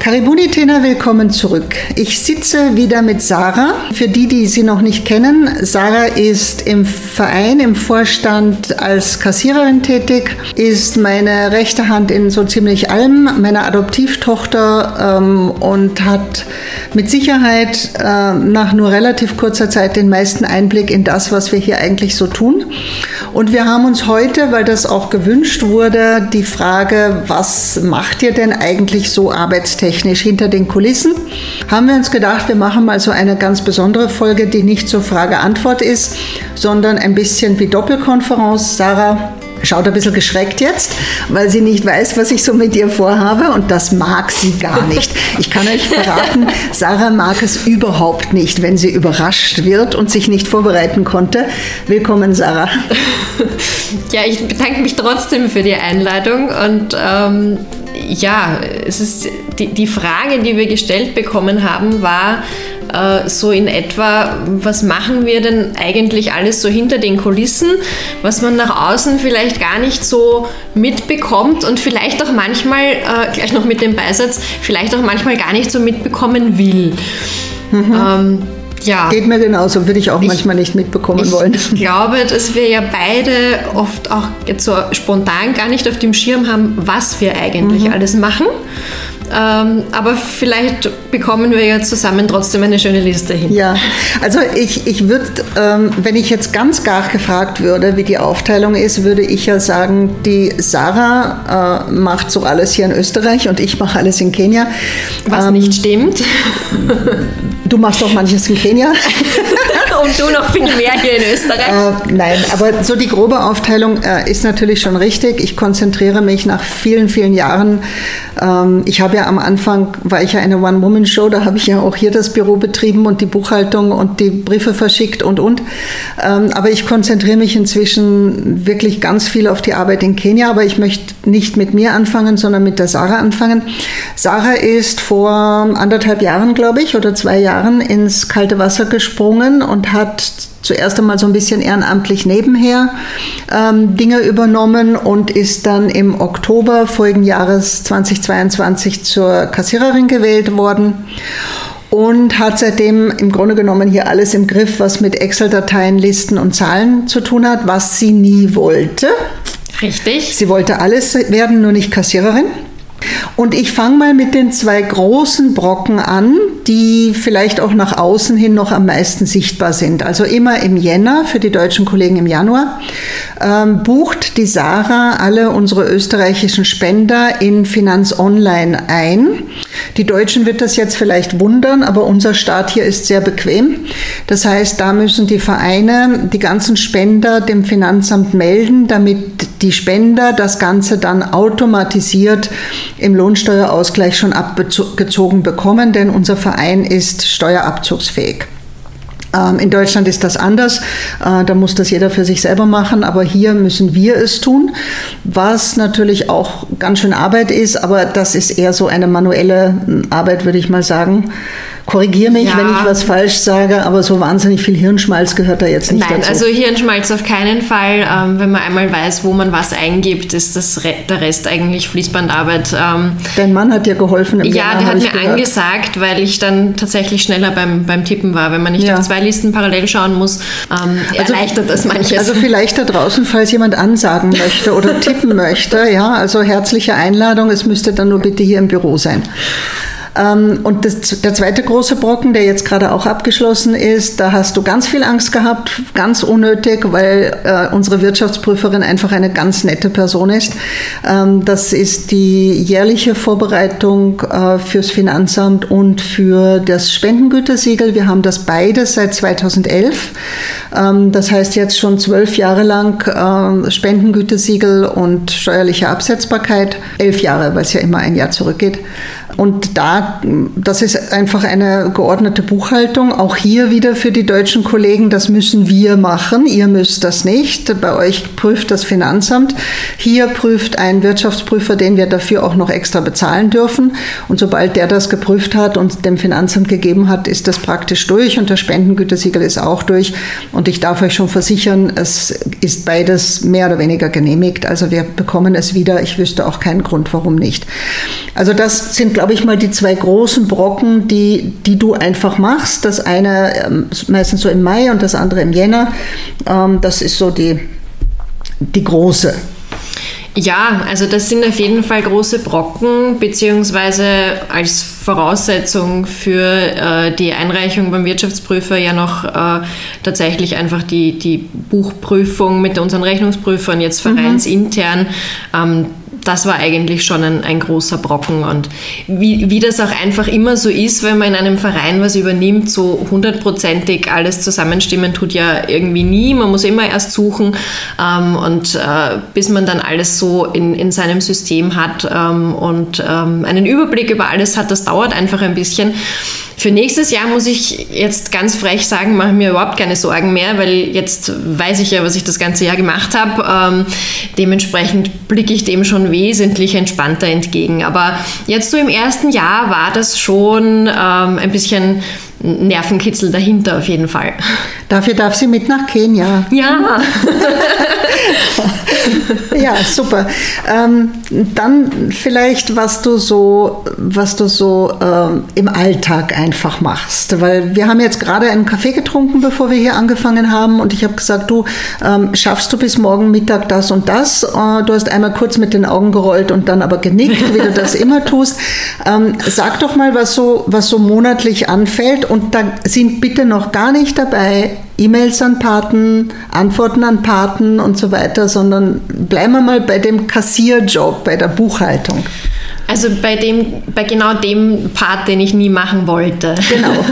Karibuni Tena, willkommen zurück. Ich sitze wieder mit Sarah. Für die, die sie noch nicht kennen, Sarah ist im Verein, im Vorstand als Kassiererin tätig, ist meine rechte Hand in so ziemlich allem, meine Adoptivtochter ähm, und hat mit Sicherheit äh, nach nur relativ kurzer Zeit den meisten Einblick in das, was wir hier eigentlich so tun. Und wir haben uns heute, weil das auch gewünscht wurde, die Frage, was macht ihr denn eigentlich so arbeitstechnisch hinter den Kulissen? Haben wir uns gedacht, wir machen mal so eine ganz besondere Folge, die nicht so Frage-Antwort ist, sondern ein bisschen wie Doppelkonferenz. Sarah, schaut ein bisschen geschreckt jetzt, weil sie nicht weiß, was ich so mit ihr vorhabe und das mag sie gar nicht. Ich kann euch verraten, Sarah mag es überhaupt nicht, wenn sie überrascht wird und sich nicht vorbereiten konnte. Willkommen, Sarah. Ja, ich bedanke mich trotzdem für die Einladung und ähm, ja, es ist die, die Frage, die wir gestellt bekommen haben, war, äh, so in etwa, was machen wir denn eigentlich alles so hinter den Kulissen, was man nach außen vielleicht gar nicht so mitbekommt und vielleicht auch manchmal, äh, gleich noch mit dem Beisatz, vielleicht auch manchmal gar nicht so mitbekommen will. Mhm. Ähm, ja. Geht mir genauso, würde ich auch ich, manchmal nicht mitbekommen ich wollen. Ich glaube, dass wir ja beide oft auch jetzt so spontan gar nicht auf dem Schirm haben, was wir eigentlich mhm. alles machen. Ähm, aber vielleicht bekommen wir ja zusammen trotzdem eine schöne Liste hin. Ja, also ich, ich würde, ähm, wenn ich jetzt ganz gar gefragt würde, wie die Aufteilung ist, würde ich ja sagen, die Sarah äh, macht so alles hier in Österreich und ich mache alles in Kenia. Was ähm, nicht stimmt. Du machst auch manches in Kenia. und du noch viel mehr hier in Österreich. Äh, nein, aber so die grobe Aufteilung äh, ist natürlich schon richtig. Ich konzentriere mich nach vielen, vielen Jahren. Ähm, ich habe ja am Anfang, war ich ja eine One-Woman-Show, da habe ich ja auch hier das Büro betrieben und die Buchhaltung und die Briefe verschickt und, und. Ähm, aber ich konzentriere mich inzwischen wirklich ganz viel auf die Arbeit in Kenia, aber ich möchte nicht mit mir anfangen, sondern mit der Sarah anfangen. Sarah ist vor anderthalb Jahren, glaube ich, oder zwei Jahren ins kalte Wasser gesprungen und hat zuerst einmal so ein bisschen ehrenamtlich nebenher ähm, Dinge übernommen und ist dann im Oktober vorigen Jahres 2022 zur Kassiererin gewählt worden und hat seitdem im Grunde genommen hier alles im Griff, was mit Excel-Dateien, Listen und Zahlen zu tun hat, was sie nie wollte. Richtig. Sie wollte alles werden, nur nicht Kassiererin. Und ich fange mal mit den zwei großen Brocken an, die vielleicht auch nach außen hin noch am meisten sichtbar sind. Also immer im Jänner, für die deutschen Kollegen im Januar, ähm, bucht die Sarah alle unsere österreichischen Spender in Finanz Online ein. Die Deutschen wird das jetzt vielleicht wundern, aber unser Staat hier ist sehr bequem. Das heißt, da müssen die Vereine die ganzen Spender dem Finanzamt melden, damit die Spender das Ganze dann automatisiert im Lohnsteuerausgleich schon abgezogen bekommen, denn unser Verein ist steuerabzugsfähig. Ähm, in Deutschland ist das anders. Äh, da muss das jeder für sich selber machen. Aber hier müssen wir es tun, was natürlich auch ganz schön Arbeit ist. Aber das ist eher so eine manuelle Arbeit, würde ich mal sagen. Korrigiere mich, ja. wenn ich was falsch sage, aber so wahnsinnig viel Hirnschmalz gehört da jetzt nicht Nein, dazu. also Hirnschmalz auf keinen Fall. Ähm, wenn man einmal weiß, wo man was eingibt, ist das Re der Rest eigentlich Fließbandarbeit. Ähm, Dein Mann hat dir geholfen im Ja, Jahr, der hat mir gehört. angesagt, weil ich dann tatsächlich schneller beim, beim Tippen war. Wenn man nicht ja. auf zwei Listen parallel schauen muss, ähm, also, erleichtert das manches. Also vielleicht da draußen, falls jemand ansagen möchte oder tippen möchte, ja, also herzliche Einladung, es müsste dann nur bitte hier im Büro sein. Ähm, und das, der zweite große Brocken, der jetzt gerade auch abgeschlossen ist, da hast du ganz viel Angst gehabt, ganz unnötig, weil äh, unsere Wirtschaftsprüferin einfach eine ganz nette Person ist. Ähm, das ist die jährliche Vorbereitung äh, fürs Finanzamt und für das Spendengütesiegel. Wir haben das beides seit 2011. Ähm, das heißt jetzt schon zwölf Jahre lang äh, Spendengütesiegel und steuerliche Absetzbarkeit. Elf Jahre, weil es ja immer ein Jahr zurückgeht. Und da, das ist einfach eine geordnete Buchhaltung. Auch hier wieder für die deutschen Kollegen, das müssen wir machen. Ihr müsst das nicht. Bei euch prüft das Finanzamt. Hier prüft ein Wirtschaftsprüfer, den wir dafür auch noch extra bezahlen dürfen. Und sobald der das geprüft hat und dem Finanzamt gegeben hat, ist das praktisch durch und das Spendengütesiegel ist auch durch. Und ich darf euch schon versichern, es ist beides mehr oder weniger genehmigt. Also wir bekommen es wieder. Ich wüsste auch keinen Grund, warum nicht. Also das sind, glaube ich mal, die zwei großen Brocken, die, die du einfach machst. Das eine ähm, meistens so im Mai und das andere im Jänner. Ähm, das ist so die, die große ja, also das sind auf jeden Fall große Brocken, beziehungsweise als Voraussetzung für äh, die Einreichung beim Wirtschaftsprüfer ja noch äh, tatsächlich einfach die, die Buchprüfung mit unseren Rechnungsprüfern jetzt mhm. vereinsintern. Ähm, das war eigentlich schon ein, ein großer Brocken. Und wie, wie das auch einfach immer so ist, wenn man in einem Verein was übernimmt, so hundertprozentig alles zusammenstimmen tut ja irgendwie nie. Man muss immer erst suchen ähm, und äh, bis man dann alles so in, in seinem System hat ähm, und ähm, einen Überblick über alles hat, das dauert einfach ein bisschen. Für nächstes Jahr muss ich jetzt ganz frech sagen, mache mir überhaupt keine Sorgen mehr, weil jetzt weiß ich ja, was ich das ganze Jahr gemacht habe. Ähm, dementsprechend blicke ich dem schon wesentlich entspannter entgegen. Aber jetzt so im ersten Jahr war das schon ähm, ein bisschen Nervenkitzel dahinter auf jeden Fall. Dafür darf sie mit nach Kenia. Ja. ja, super. Ähm, dann vielleicht, was du so, was du so ähm, im Alltag einfach machst. Weil wir haben jetzt gerade einen Kaffee getrunken, bevor wir hier angefangen haben. Und ich habe gesagt, du ähm, schaffst du bis morgen Mittag das und das. Äh, du hast einmal kurz mit den Augen gerollt und dann aber genickt, wie du das immer tust. Ähm, sag doch mal, was so, was so monatlich anfällt und da sind bitte noch gar nicht dabei E-Mails an Paten, Antworten an Paten und so weiter, sondern bleiben wir mal bei dem Kassierjob, bei der Buchhaltung. Also bei dem, bei genau dem Part, den ich nie machen wollte. Genau.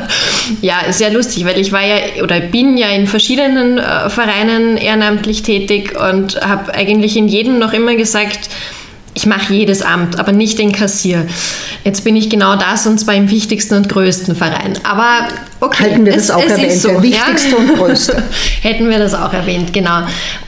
ja, sehr lustig, weil ich war ja oder bin ja in verschiedenen äh, Vereinen ehrenamtlich tätig und habe eigentlich in jedem noch immer gesagt, ich mache jedes Amt, aber nicht den Kassier. Jetzt bin ich genau das und zwar im wichtigsten und größten Verein. Aber okay. Hätten wir das es, auch es erwähnt, so, der wichtigste ja? und größte. Hätten wir das auch erwähnt, genau.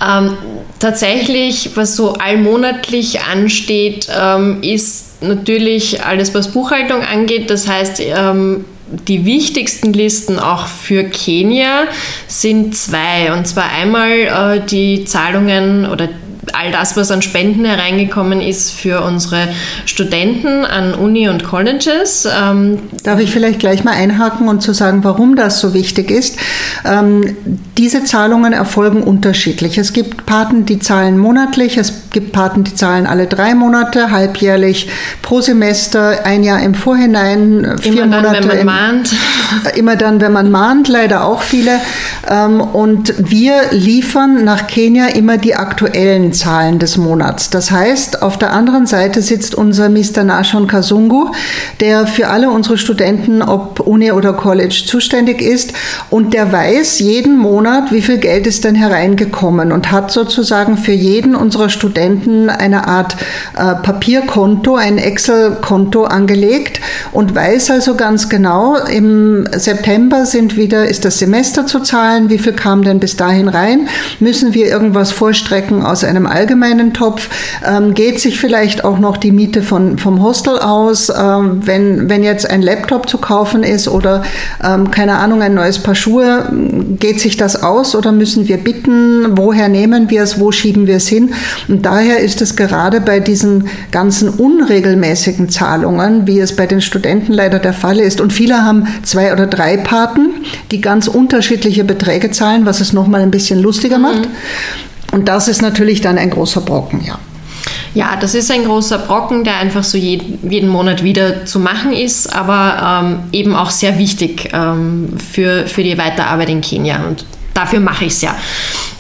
Ähm, tatsächlich, was so allmonatlich ansteht, ähm, ist natürlich alles, was Buchhaltung angeht. Das heißt, ähm, die wichtigsten Listen auch für Kenia sind zwei. Und zwar einmal äh, die Zahlungen oder all das, was an Spenden hereingekommen ist für unsere Studenten an Uni und Colleges. Ähm Darf ich vielleicht gleich mal einhaken und zu sagen, warum das so wichtig ist? Ähm, diese Zahlungen erfolgen unterschiedlich. Es gibt Paten, die zahlen monatlich, es gibt Paten, die zahlen alle drei Monate, halbjährlich pro Semester, ein Jahr im Vorhinein, vier immer Monate. Dann, wenn man im, mahnt. Immer dann, wenn man mahnt, leider auch viele. Ähm, und wir liefern nach Kenia immer die aktuellen Zahlen des Monats. Das heißt, auf der anderen Seite sitzt unser Mr. Nashon Kasungu, der für alle unsere Studenten, ob Uni oder College, zuständig ist und der weiß jeden Monat, wie viel Geld ist denn hereingekommen und hat sozusagen für jeden unserer Studenten eine Art äh, Papierkonto, ein Excel-Konto angelegt und weiß also ganz genau, im September sind wieder, ist das Semester zu zahlen, wie viel kam denn bis dahin rein, müssen wir irgendwas vorstrecken aus einem einem allgemeinen Topf? Ähm, geht sich vielleicht auch noch die Miete von, vom Hostel aus? Ähm, wenn, wenn jetzt ein Laptop zu kaufen ist oder ähm, keine Ahnung, ein neues Paar Schuhe, geht sich das aus oder müssen wir bitten? Woher nehmen wir es? Wo schieben wir es hin? Und daher ist es gerade bei diesen ganzen unregelmäßigen Zahlungen, wie es bei den Studenten leider der Fall ist, und viele haben zwei oder drei Paten, die ganz unterschiedliche Beträge zahlen, was es nochmal ein bisschen lustiger macht. Mhm. Und das ist natürlich dann ein großer Brocken, ja. Ja, das ist ein großer Brocken, der einfach so jeden, jeden Monat wieder zu machen ist, aber ähm, eben auch sehr wichtig ähm, für, für die Weiterarbeit in Kenia. Und dafür mache ich es ja.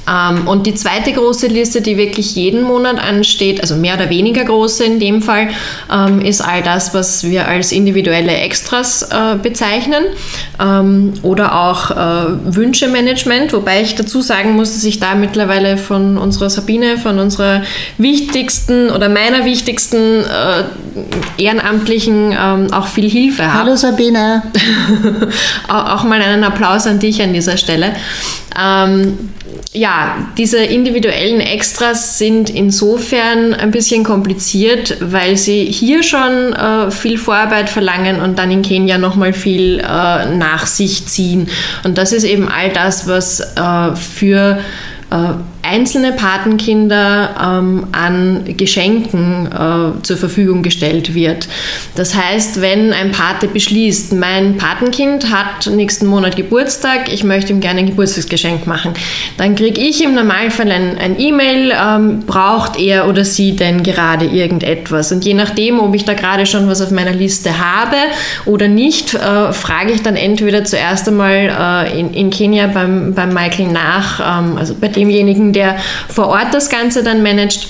Ähm, und die zweite große Liste, die wirklich jeden Monat ansteht, also mehr oder weniger große in dem Fall, ähm, ist all das, was wir als individuelle Extras äh, bezeichnen ähm, oder auch äh, Wünschemanagement, wobei ich dazu sagen muss, dass ich da mittlerweile von unserer Sabine, von unserer wichtigsten oder meiner wichtigsten äh, Ehrenamtlichen auch viel Hilfe habe. Hallo Sabine. auch mal einen Applaus an dich an dieser Stelle. Ähm, ja, diese individuellen Extras sind insofern ein bisschen kompliziert, weil sie hier schon äh, viel Vorarbeit verlangen und dann in Kenia nochmal viel äh, nach sich ziehen. Und das ist eben all das, was äh, für äh, einzelne Patenkinder ähm, an Geschenken äh, zur Verfügung gestellt wird. Das heißt, wenn ein Pate beschließt, mein Patenkind hat nächsten Monat Geburtstag, ich möchte ihm gerne ein Geburtstagsgeschenk machen, dann kriege ich im Normalfall ein, E-Mail, ähm, braucht er oder sie denn gerade irgendetwas? Und je nachdem, ob ich da gerade schon was auf meiner Liste habe oder nicht, äh, frage ich dann entweder zuerst einmal äh, in, in Kenia beim, beim Michael nach, ähm, also bei demjenigen, der vor Ort das Ganze dann managt.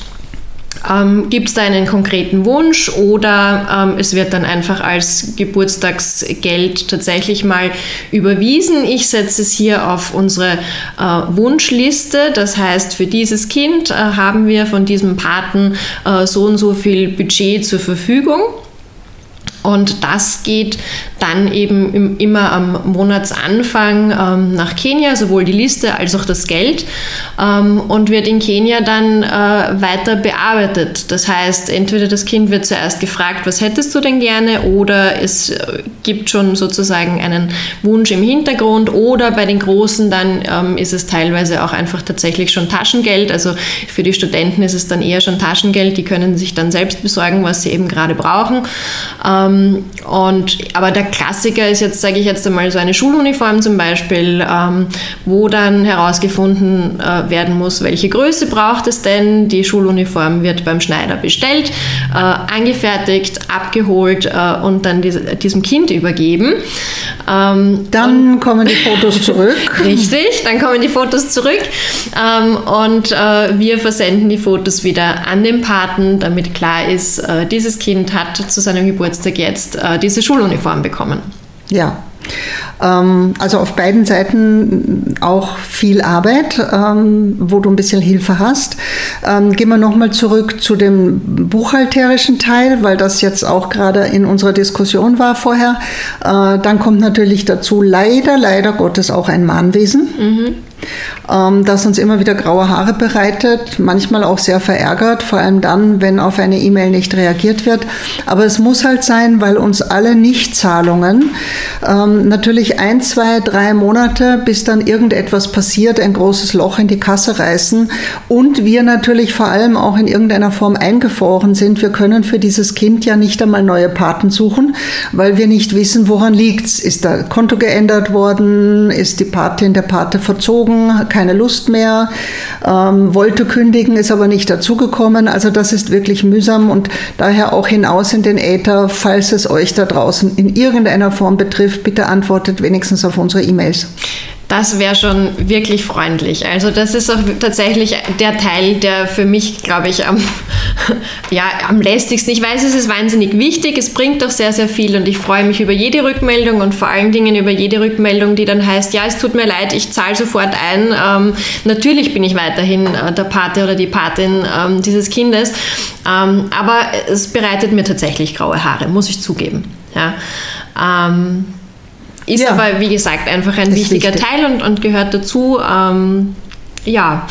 Ähm, Gibt es da einen konkreten Wunsch oder ähm, es wird dann einfach als Geburtstagsgeld tatsächlich mal überwiesen? Ich setze es hier auf unsere äh, Wunschliste. Das heißt, für dieses Kind äh, haben wir von diesem Paten äh, so und so viel Budget zur Verfügung. Und das geht dann eben im, immer am Monatsanfang ähm, nach Kenia, sowohl die Liste als auch das Geld, ähm, und wird in Kenia dann äh, weiter bearbeitet. Das heißt, entweder das Kind wird zuerst gefragt, was hättest du denn gerne, oder es äh, gibt schon sozusagen einen Wunsch im Hintergrund, oder bei den Großen dann ähm, ist es teilweise auch einfach tatsächlich schon Taschengeld. Also für die Studenten ist es dann eher schon Taschengeld, die können sich dann selbst besorgen, was sie eben gerade brauchen. Ähm, und, aber der Klassiker ist jetzt, sage ich jetzt einmal, so eine Schuluniform zum Beispiel, ähm, wo dann herausgefunden äh, werden muss, welche Größe braucht es denn. Die Schuluniform wird beim Schneider bestellt, äh, angefertigt, abgeholt äh, und dann diese, diesem Kind übergeben. Ähm, dann kommen die Fotos zurück. Richtig, dann kommen die Fotos zurück ähm, und äh, wir versenden die Fotos wieder an den Paten, damit klar ist, äh, dieses Kind hat zu seinem Geburtstag jetzt äh, diese Schuluniform bekommen. Ja, also auf beiden Seiten auch viel Arbeit, ähm, wo du ein bisschen Hilfe hast. Ähm, gehen wir nochmal zurück zu dem buchhalterischen Teil, weil das jetzt auch gerade in unserer Diskussion war vorher. Äh, dann kommt natürlich dazu leider, leider Gottes auch ein Mahnwesen. Mhm ähm, das uns immer wieder graue Haare bereitet, manchmal auch sehr verärgert, vor allem dann, wenn auf eine E-Mail nicht reagiert wird. Aber es muss halt sein, weil uns alle Nichtzahlungen ähm, natürlich ein, zwei, drei Monate, bis dann irgendetwas passiert, ein großes Loch in die Kasse reißen und wir natürlich vor allem auch in irgendeiner Form eingefroren sind. Wir können für dieses Kind ja nicht einmal neue Paten suchen, weil wir nicht wissen, woran liegt es. Ist das Konto geändert worden? Ist die Patin der Pate verzogen? keine Lust mehr, ähm, wollte kündigen, ist aber nicht dazugekommen. Also das ist wirklich mühsam und daher auch hinaus in den Äther, falls es euch da draußen in irgendeiner Form betrifft, bitte antwortet wenigstens auf unsere E-Mails. Das wäre schon wirklich freundlich. Also das ist auch tatsächlich der Teil, der für mich, glaube ich, am, ja, am lästigsten. Ich weiß, es ist wahnsinnig wichtig, es bringt doch sehr, sehr viel und ich freue mich über jede Rückmeldung und vor allen Dingen über jede Rückmeldung, die dann heißt, ja, es tut mir leid, ich zahle sofort ein. Ähm, natürlich bin ich weiterhin äh, der Pate oder die Patin ähm, dieses Kindes, ähm, aber es bereitet mir tatsächlich graue Haare, muss ich zugeben. Ja. Ähm, ist ja. aber, wie gesagt, einfach ein wichtiger wichtig. Teil und, und gehört dazu. Ähm, ja.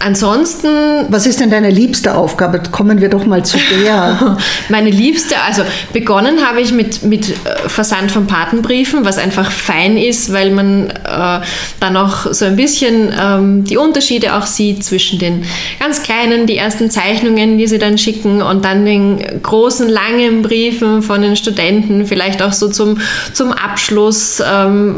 Ansonsten. Was ist denn deine liebste Aufgabe? Kommen wir doch mal zu der. Meine liebste, also begonnen habe ich mit, mit äh, Versand von Patenbriefen, was einfach fein ist, weil man äh, dann auch so ein bisschen ähm, die Unterschiede auch sieht zwischen den ganz kleinen, die ersten Zeichnungen, die sie dann schicken und dann den großen, langen Briefen von den Studenten, vielleicht auch so zum, zum Abschluss. Ähm,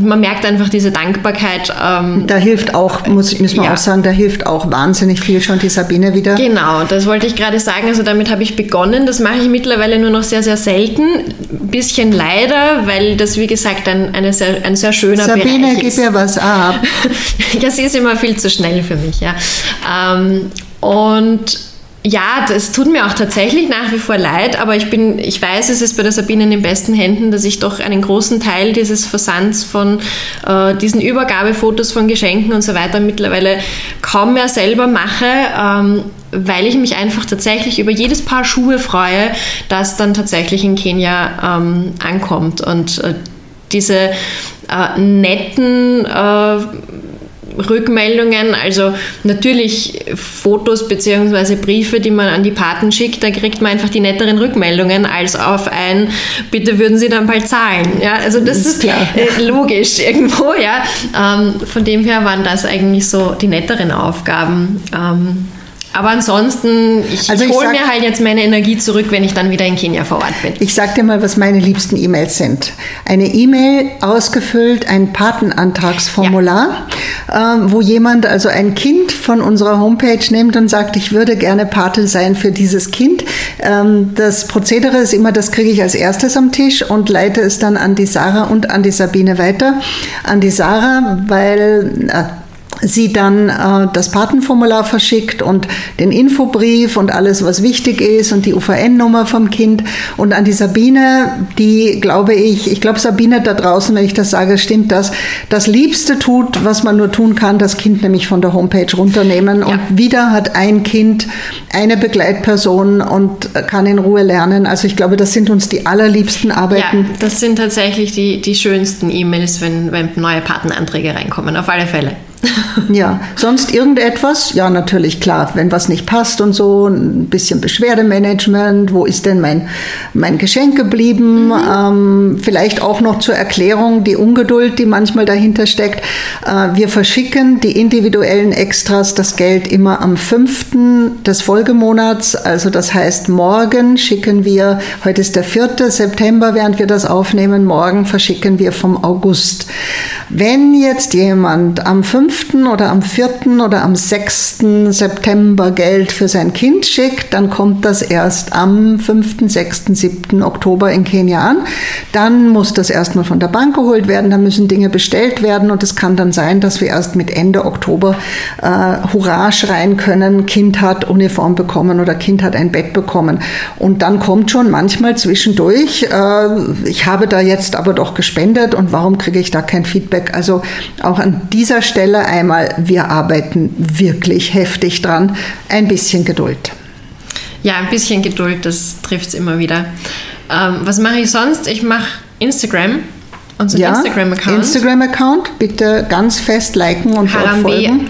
man merkt einfach diese Dankbarkeit. Ähm, da hilft auch, muss, müssen wir ja. auch sagen, da hilft auch wahnsinnig viel schon die Sabine wieder. Genau, das wollte ich gerade sagen. Also damit habe ich begonnen. Das mache ich mittlerweile nur noch sehr, sehr selten. Ein bisschen leider, weil das, wie gesagt, ein, eine sehr, ein sehr schöner Sabine, Bereich ist. Sabine, gib mir was ab. ja, sie ist immer viel zu schnell für mich. Ja. Ähm, und ja, das tut mir auch tatsächlich nach wie vor leid, aber ich bin, ich weiß, es ist bei der Sabine in den besten Händen, dass ich doch einen großen Teil dieses Versands von äh, diesen Übergabefotos von Geschenken und so weiter mittlerweile kaum mehr selber mache, ähm, weil ich mich einfach tatsächlich über jedes Paar Schuhe freue, das dann tatsächlich in Kenia ähm, ankommt. Und äh, diese äh, netten äh, Rückmeldungen, also natürlich Fotos bzw. Briefe, die man an die Paten schickt, da kriegt man einfach die netteren Rückmeldungen als auf ein, bitte würden Sie dann bald zahlen. Ja, also das, das ist, klar. Äh, logisch irgendwo, ja. Ähm, von dem her waren das eigentlich so die netteren Aufgaben. Ähm, aber ansonsten, ich, also ich hole mir halt jetzt meine Energie zurück, wenn ich dann wieder in Kenia vor Ort bin. Ich sag dir mal, was meine liebsten E-Mails sind. Eine E-Mail ausgefüllt, ein Patenantragsformular, ja. ähm, wo jemand also ein Kind von unserer Homepage nimmt und sagt, ich würde gerne Pate sein für dieses Kind. Ähm, das Prozedere ist immer, das kriege ich als erstes am Tisch und leite es dann an die Sarah und an die Sabine weiter. An die Sarah, weil... Äh, sie dann äh, das Patenformular verschickt und den Infobrief und alles, was wichtig ist und die UVN-Nummer vom Kind. Und an die Sabine, die glaube ich, ich glaube Sabine da draußen, wenn ich das sage, stimmt das, das Liebste tut, was man nur tun kann, das Kind nämlich von der Homepage runternehmen. Ja. Und wieder hat ein Kind eine Begleitperson und kann in Ruhe lernen. Also ich glaube, das sind uns die allerliebsten Arbeiten. Ja, das sind tatsächlich die, die schönsten E-Mails, wenn, wenn neue Patenanträge reinkommen, auf alle Fälle. ja, sonst irgendetwas? Ja, natürlich, klar, wenn was nicht passt und so, ein bisschen Beschwerdemanagement, wo ist denn mein, mein Geschenk geblieben? Mhm. Ähm, vielleicht auch noch zur Erklärung die Ungeduld, die manchmal dahinter steckt. Äh, wir verschicken die individuellen Extras, das Geld immer am 5. des Folgemonats, also das heißt, morgen schicken wir, heute ist der 4. September, während wir das aufnehmen, morgen verschicken wir vom August. Wenn jetzt jemand am 5. oder am 4. oder am 6. September Geld für sein Kind schickt, dann kommt das erst am 5., 6., 7. Oktober in Kenia an. Dann muss das erstmal von der Bank geholt werden, dann müssen Dinge bestellt werden und es kann dann sein, dass wir erst mit Ende Oktober äh, Hurra schreien können, Kind hat Uniform bekommen oder Kind hat ein Bett bekommen. Und dann kommt schon manchmal zwischendurch, äh, ich habe da jetzt aber doch gespendet und warum kriege ich da kein? Feedback. Also auch an dieser Stelle einmal, wir arbeiten wirklich heftig dran. Ein bisschen Geduld. Ja, ein bisschen Geduld, das trifft es immer wieder. Ähm, was mache ich sonst? Ich mache Instagram. Unser ja, Instagram-Account. Instagram-Account, bitte ganz fest liken und folgen.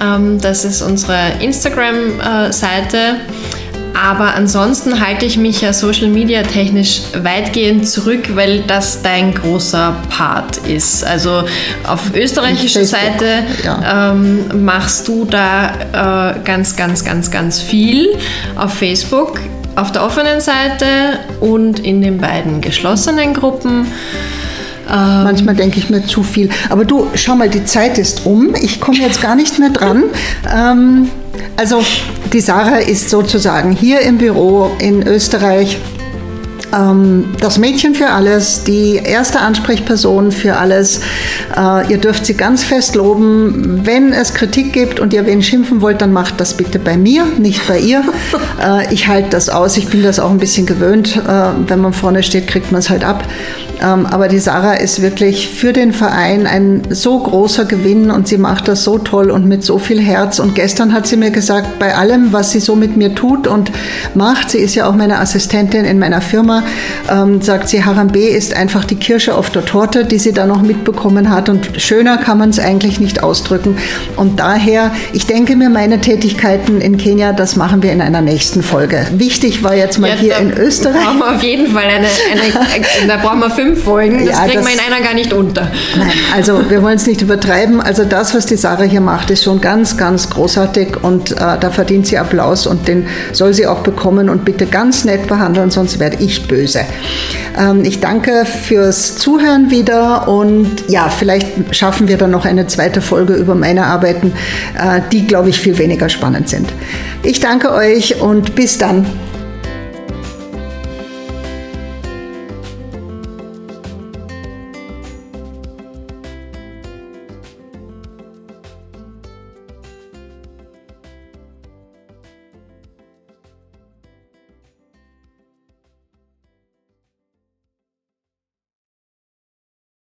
Ähm, das ist unsere Instagram-Seite. Äh, aber ansonsten halte ich mich ja Social Media technisch weitgehend zurück, weil das dein großer Part ist. Also auf österreichischer Seite ja. ähm, machst du da äh, ganz, ganz, ganz, ganz viel. Auf Facebook, auf der offenen Seite und in den beiden geschlossenen Gruppen. Ähm, Manchmal denke ich mir zu viel. Aber du, schau mal, die Zeit ist um. Ich komme jetzt gar nicht mehr dran. Ähm, also die Sarah ist sozusagen hier im Büro in Österreich ähm, das Mädchen für alles, die erste Ansprechperson für alles. Äh, ihr dürft sie ganz fest loben. Wenn es Kritik gibt und ihr wen schimpfen wollt, dann macht das bitte bei mir, nicht bei ihr. Äh, ich halte das aus. Ich bin das auch ein bisschen gewöhnt. Äh, wenn man vorne steht, kriegt man es halt ab. Ähm, aber die Sarah ist wirklich für den Verein ein so großer Gewinn und sie macht das so toll und mit so viel Herz. Und gestern hat sie mir gesagt, bei allem, was sie so mit mir tut und macht, sie ist ja auch meine Assistentin in meiner Firma, ähm, sagt sie, Harambe ist einfach die Kirsche auf der Torte, die sie da noch mitbekommen hat. Und schöner kann man es eigentlich nicht ausdrücken. Und daher, ich denke mir, meine Tätigkeiten in Kenia, das machen wir in einer nächsten Folge. Wichtig war jetzt mal ja, hier in Österreich. Da brauchen wir auf jeden Fall eine, eine da brauchen wir fünf fünf Folgen. Das ja, kriegen wir in einer gar nicht unter. Nein, also wir wollen es nicht übertreiben. Also das, was die Sarah hier macht, ist schon ganz, ganz großartig und äh, da verdient sie Applaus und den soll sie auch bekommen und bitte ganz nett behandeln, sonst werde ich böse. Ähm, ich danke fürs Zuhören wieder und ja, vielleicht schaffen wir dann noch eine zweite Folge über meine Arbeiten, äh, die, glaube ich, viel weniger spannend sind. Ich danke euch und bis dann.